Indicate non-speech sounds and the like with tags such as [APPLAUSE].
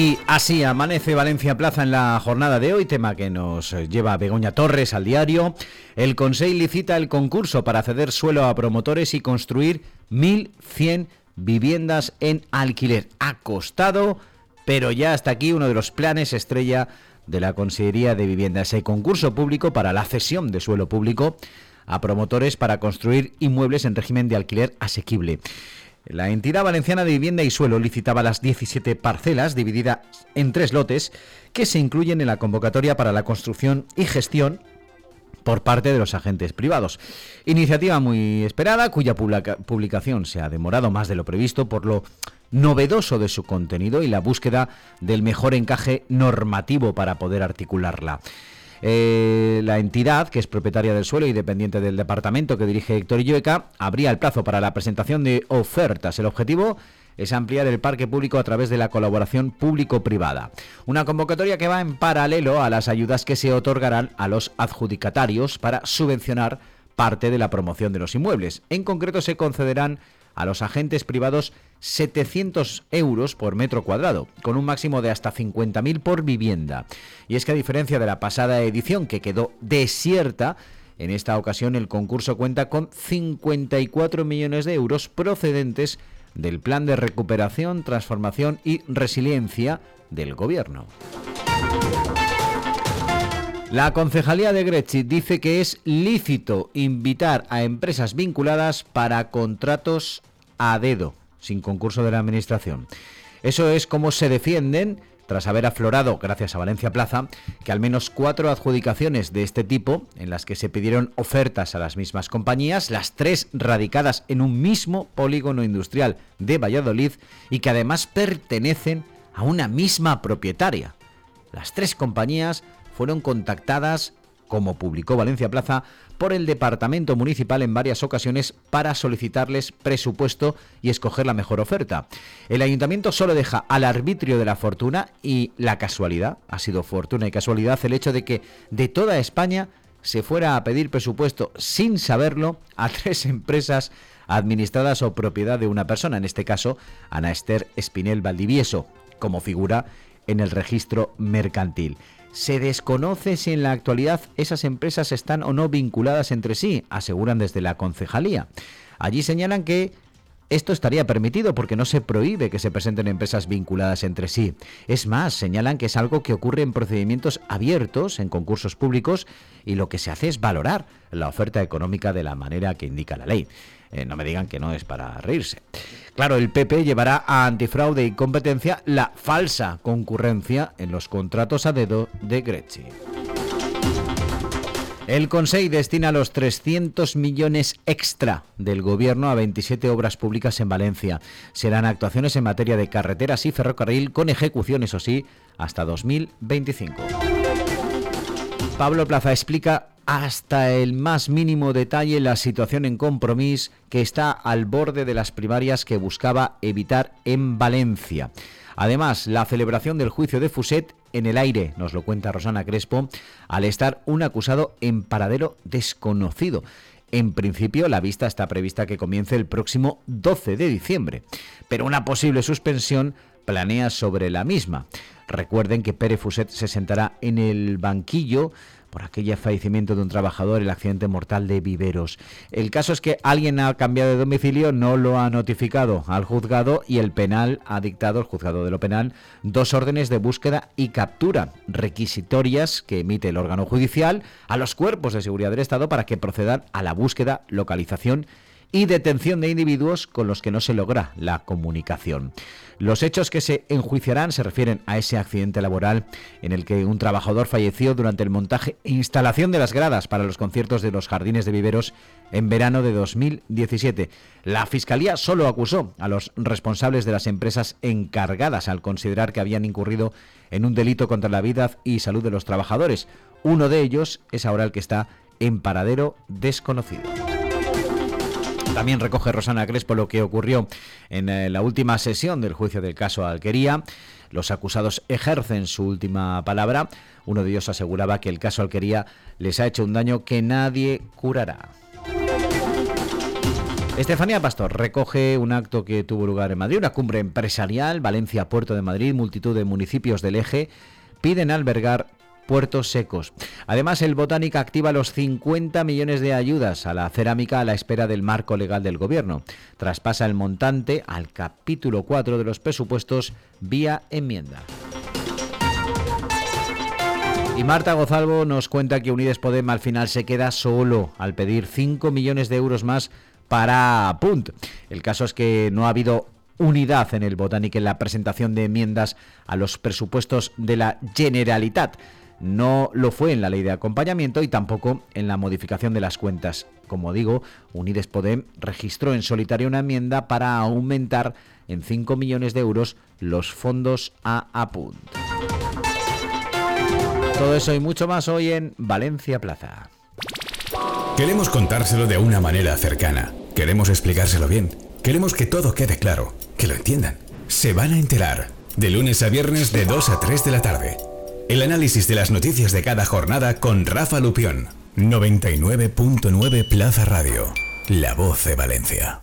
Y así amanece Valencia Plaza en la jornada de hoy, tema que nos lleva Begoña Torres al diario. El Consejo licita el concurso para ceder suelo a promotores y construir 1.100 viviendas en alquiler. Ha costado, pero ya hasta aquí uno de los planes estrella de la Consejería de Vivienda. Ese concurso público para la cesión de suelo público a promotores para construir inmuebles en régimen de alquiler asequible. La entidad valenciana de vivienda y suelo licitaba las 17 parcelas divididas en tres lotes que se incluyen en la convocatoria para la construcción y gestión por parte de los agentes privados. Iniciativa muy esperada, cuya publicación se ha demorado más de lo previsto por lo novedoso de su contenido y la búsqueda del mejor encaje normativo para poder articularla. Eh, la entidad, que es propietaria del suelo y dependiente del departamento que dirige Héctor Illueca, abría el plazo para la presentación de ofertas. El objetivo es ampliar el parque público a través de la colaboración público-privada. Una convocatoria que va en paralelo a las ayudas que se otorgarán a los adjudicatarios para subvencionar parte de la promoción de los inmuebles. En concreto se concederán a los agentes privados 700 euros por metro cuadrado, con un máximo de hasta 50.000 por vivienda. Y es que a diferencia de la pasada edición, que quedó desierta, en esta ocasión el concurso cuenta con 54 millones de euros procedentes del Plan de Recuperación, Transformación y Resiliencia del Gobierno. La Concejalía de Grechi dice que es lícito invitar a empresas vinculadas para contratos a dedo, sin concurso de la Administración. Eso es como se defienden tras haber aflorado, gracias a Valencia Plaza, que al menos cuatro adjudicaciones de este tipo, en las que se pidieron ofertas a las mismas compañías, las tres radicadas en un mismo polígono industrial de Valladolid y que además pertenecen a una misma propietaria. Las tres compañías fueron contactadas, como publicó Valencia Plaza, por el Departamento Municipal en varias ocasiones para solicitarles presupuesto y escoger la mejor oferta. El ayuntamiento solo deja al arbitrio de la fortuna y la casualidad, ha sido fortuna y casualidad el hecho de que de toda España se fuera a pedir presupuesto sin saberlo a [LAUGHS] tres empresas administradas o propiedad de una persona, en este caso Ana Esther Espinel Valdivieso, como figura en el registro mercantil. Se desconoce si en la actualidad esas empresas están o no vinculadas entre sí, aseguran desde la concejalía. Allí señalan que esto estaría permitido porque no se prohíbe que se presenten empresas vinculadas entre sí. Es más, señalan que es algo que ocurre en procedimientos abiertos, en concursos públicos, y lo que se hace es valorar la oferta económica de la manera que indica la ley. Eh, no me digan que no es para reírse. Claro, el PP llevará a antifraude y competencia la falsa concurrencia en los contratos a dedo de Grechi. El Consejo destina los 300 millones extra del Gobierno a 27 obras públicas en Valencia. Serán actuaciones en materia de carreteras y ferrocarril con ejecución, eso sí, hasta 2025. Pablo Plaza explica hasta el más mínimo detalle la situación en compromiso que está al borde de las primarias que buscaba evitar en Valencia. Además, la celebración del juicio de Fuset en el aire, nos lo cuenta Rosana Crespo, al estar un acusado en paradero desconocido. En principio, la vista está prevista que comience el próximo 12 de diciembre, pero una posible suspensión planea sobre la misma. Recuerden que Pere Fuset se sentará en el banquillo por aquel fallecimiento de un trabajador, el accidente mortal de Viveros. El caso es que alguien ha cambiado de domicilio, no lo ha notificado al juzgado y el penal ha dictado, el juzgado de lo penal, dos órdenes de búsqueda y captura requisitorias que emite el órgano judicial a los cuerpos de seguridad del Estado para que procedan a la búsqueda, localización y detención de individuos con los que no se logra la comunicación. Los hechos que se enjuiciarán se refieren a ese accidente laboral en el que un trabajador falleció durante el montaje e instalación de las gradas para los conciertos de los jardines de viveros en verano de 2017. La Fiscalía solo acusó a los responsables de las empresas encargadas al considerar que habían incurrido en un delito contra la vida y salud de los trabajadores. Uno de ellos es ahora el que está en paradero desconocido. También recoge Rosana Crespo lo que ocurrió en eh, la última sesión del juicio del caso Alquería. Los acusados ejercen su última palabra. Uno de ellos aseguraba que el caso Alquería les ha hecho un daño que nadie curará. Estefanía Pastor recoge un acto que tuvo lugar en Madrid, una cumbre empresarial, Valencia, Puerto de Madrid, multitud de municipios del eje piden albergar puertos secos. Además, el Botánica activa los 50 millones de ayudas a la cerámica a la espera del marco legal del Gobierno. Traspasa el montante al capítulo 4 de los presupuestos vía enmienda. Y Marta Gozalvo nos cuenta que Unides Podem al final se queda solo al pedir 5 millones de euros más para Punt. El caso es que no ha habido unidad en el Botánico en la presentación de enmiendas a los presupuestos de la Generalitat. No lo fue en la ley de acompañamiento y tampoco en la modificación de las cuentas. Como digo, Unides Podem registró en solitario una enmienda para aumentar en 5 millones de euros los fondos a Apunt. Todo eso y mucho más hoy en Valencia Plaza. Queremos contárselo de una manera cercana. Queremos explicárselo bien. Queremos que todo quede claro, que lo entiendan. Se van a enterar de lunes a viernes de 2 a 3 de la tarde el análisis de las noticias de cada jornada con Rafa Lupión. 99.9 Plaza Radio. La voz de Valencia.